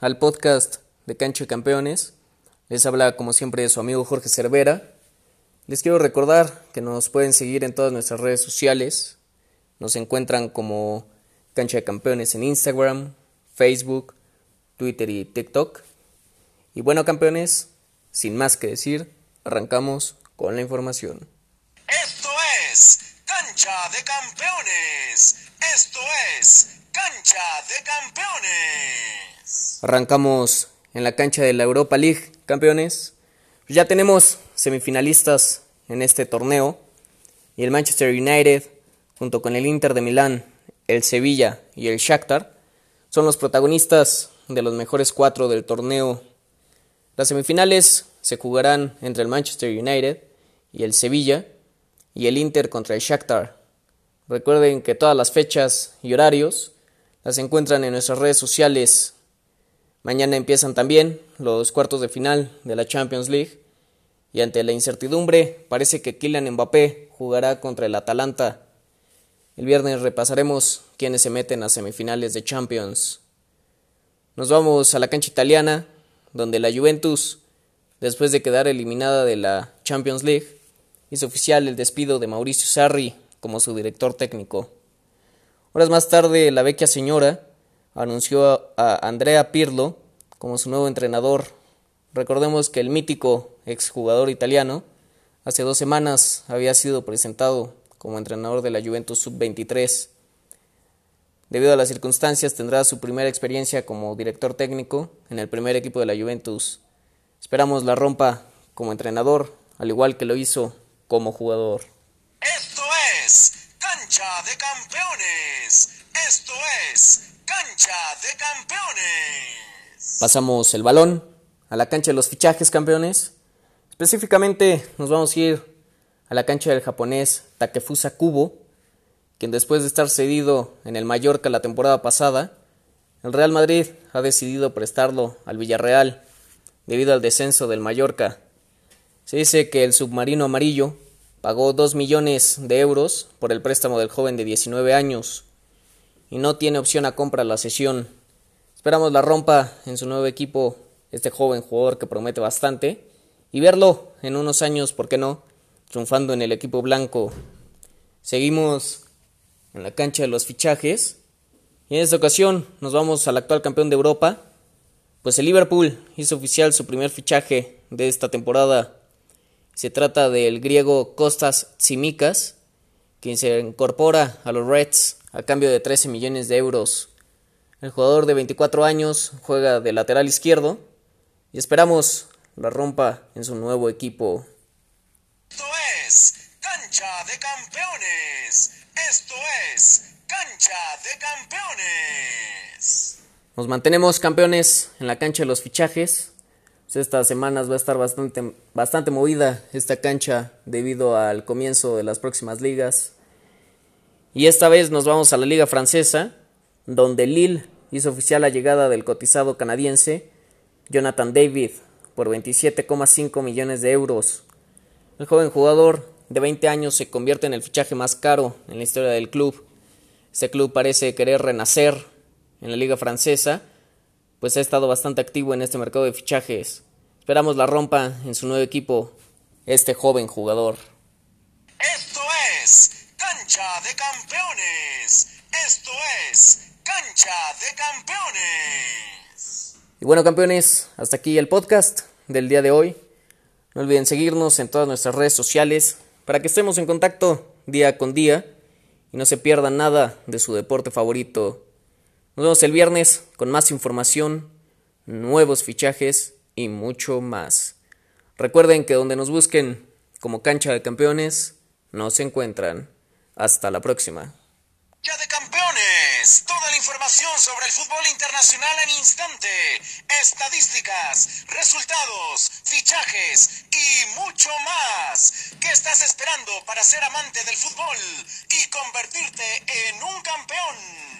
al podcast de Cancho de Campeones. Les habla como siempre su amigo Jorge Cervera. Les quiero recordar que nos pueden seguir en todas nuestras redes sociales. Nos encuentran como Cancha de Campeones en Instagram, Facebook, Twitter y TikTok. Y bueno campeones, sin más que decir, arrancamos con la información. Esto es Cancha de Campeones. Esto es Cancha de Campeones. Arrancamos en la cancha de la Europa League, campeones. Ya tenemos semifinalistas en este torneo y el Manchester United junto con el Inter de Milán, el Sevilla y el Shakhtar son los protagonistas de los mejores cuatro del torneo. Las semifinales se jugarán entre el Manchester United y el Sevilla y el Inter contra el Shakhtar. Recuerden que todas las fechas y horarios las encuentran en nuestras redes sociales. Mañana empiezan también los cuartos de final de la Champions League y ante la incertidumbre parece que Kylian Mbappé jugará contra el Atalanta. El viernes repasaremos quiénes se meten a semifinales de Champions. Nos vamos a la cancha italiana, donde la Juventus, después de quedar eliminada de la Champions League, hizo oficial el despido de Mauricio Sarri como su director técnico. Horas más tarde, la vecchia señora anunció a Andrea Pirlo como su nuevo entrenador. Recordemos que el mítico exjugador italiano hace dos semanas había sido presentado como entrenador de la Juventus Sub-23. Debido a las circunstancias, tendrá su primera experiencia como director técnico en el primer equipo de la Juventus. Esperamos la rompa como entrenador, al igual que lo hizo como jugador. Esto es Cancha de Campeones. Esto es Cancha de Campeones. Pasamos el balón a la cancha de los fichajes campeones. Específicamente nos vamos a ir a la cancha del japonés Takefusa Kubo, quien después de estar cedido en el Mallorca la temporada pasada, el Real Madrid ha decidido prestarlo al Villarreal debido al descenso del Mallorca. Se dice que el submarino amarillo pagó 2 millones de euros por el préstamo del joven de 19 años y no tiene opción a compra la sesión. Esperamos la rompa en su nuevo equipo este joven jugador que promete bastante y verlo en unos años, ¿por qué no?, triunfando en el equipo blanco. Seguimos en la cancha de los fichajes y en esta ocasión nos vamos al actual campeón de Europa, pues el Liverpool hizo oficial su primer fichaje de esta temporada se trata del griego Kostas Tsimikas, quien se incorpora a los Reds a cambio de 13 millones de euros. El jugador de 24 años juega de lateral izquierdo y esperamos la rompa en su nuevo equipo. Esto es Cancha de Campeones. Esto es Cancha de Campeones. Nos mantenemos campeones en la cancha de los fichajes. Pues estas semanas va a estar bastante, bastante movida esta cancha debido al comienzo de las próximas ligas. Y esta vez nos vamos a la liga francesa, donde Lille hizo oficial la llegada del cotizado canadiense Jonathan David por 27,5 millones de euros. El joven jugador de 20 años se convierte en el fichaje más caro en la historia del club. Este club parece querer renacer en la liga francesa pues ha estado bastante activo en este mercado de fichajes. Esperamos la rompa en su nuevo equipo, este joven jugador. Esto es Cancha de Campeones. Esto es Cancha de Campeones. Y bueno, campeones, hasta aquí el podcast del día de hoy. No olviden seguirnos en todas nuestras redes sociales para que estemos en contacto día con día y no se pierdan nada de su deporte favorito nos vemos el viernes con más información, nuevos fichajes y mucho más. Recuerden que donde nos busquen como cancha de campeones, nos encuentran. Hasta la próxima. de campeones! campeones. Toda la información sobre el fútbol internacional en instante. Estadísticas, resultados, fichajes y mucho más. ¿Qué estás esperando para ser amante del fútbol y convertirte en un campeón?